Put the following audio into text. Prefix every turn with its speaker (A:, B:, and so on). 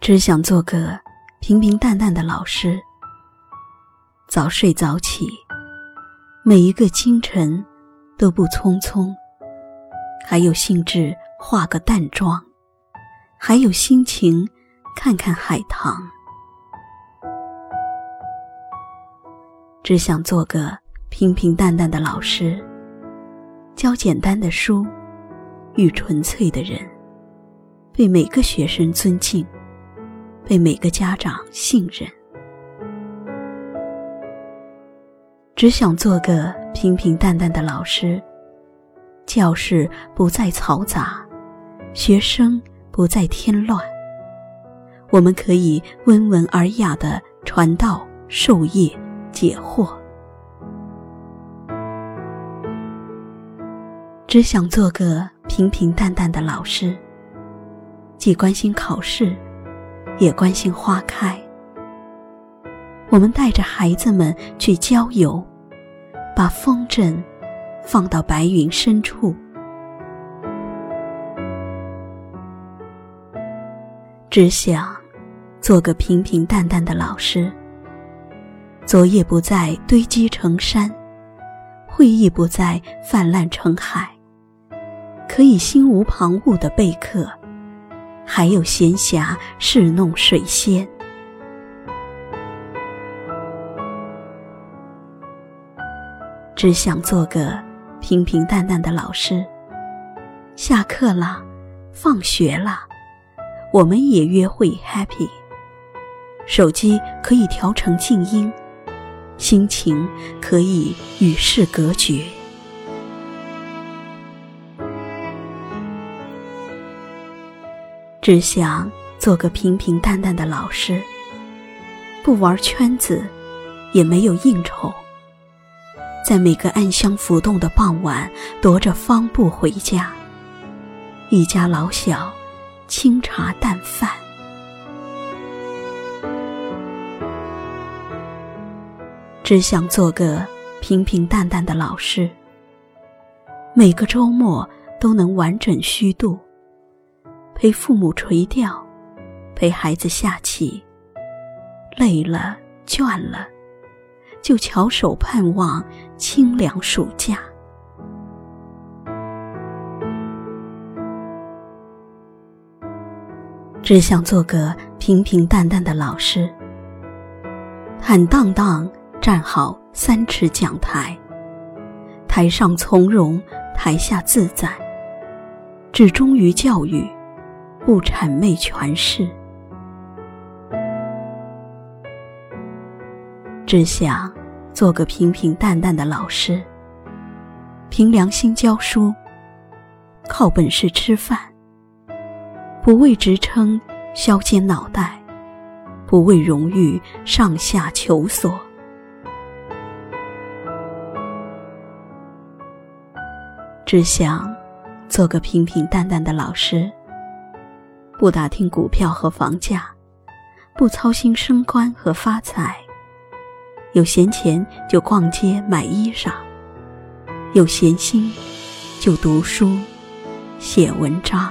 A: 只想做个平平淡淡的老师，早睡早起，每一个清晨都不匆匆，还有兴致化个淡妆，还有心情看看海棠。只想做个平平淡淡的老师，教简单的书，遇纯粹的人，被每个学生尊敬。被每个家长信任，只想做个平平淡淡的老师。教室不再嘈杂，学生不再添乱。我们可以温文尔雅的传道授业解惑。只想做个平平淡淡的老师，既关心考试。也关心花开。我们带着孩子们去郊游，把风筝放到白云深处。只想做个平平淡淡的老师。作业不再堆积成山，会议不再泛滥成海，可以心无旁骛的备课。还有闲暇侍弄水仙，只想做个平平淡淡的老师。下课了，放学了，我们也约会 happy。手机可以调成静音，心情可以与世隔绝。只想做个平平淡淡的老师，不玩圈子，也没有应酬，在每个暗香浮动的傍晚，踱着方步回家，一家老小，清茶淡饭。只想做个平平淡淡的老师，每个周末都能完整虚度。陪父母垂钓，陪孩子下棋，累了倦了，就翘首盼望清凉暑假。只想做个平平淡淡的老师，坦荡荡站好三尺讲台，台上从容，台下自在，只忠于教育。不谄媚权势，只想做个平平淡淡的老师，凭良心教书，靠本事吃饭，不为职称削尖脑袋，不为荣誉上下求索，只想做个平平淡淡的老师。不打听股票和房价，不操心升官和发财。有闲钱就逛街买衣裳，有闲心就读书写文章。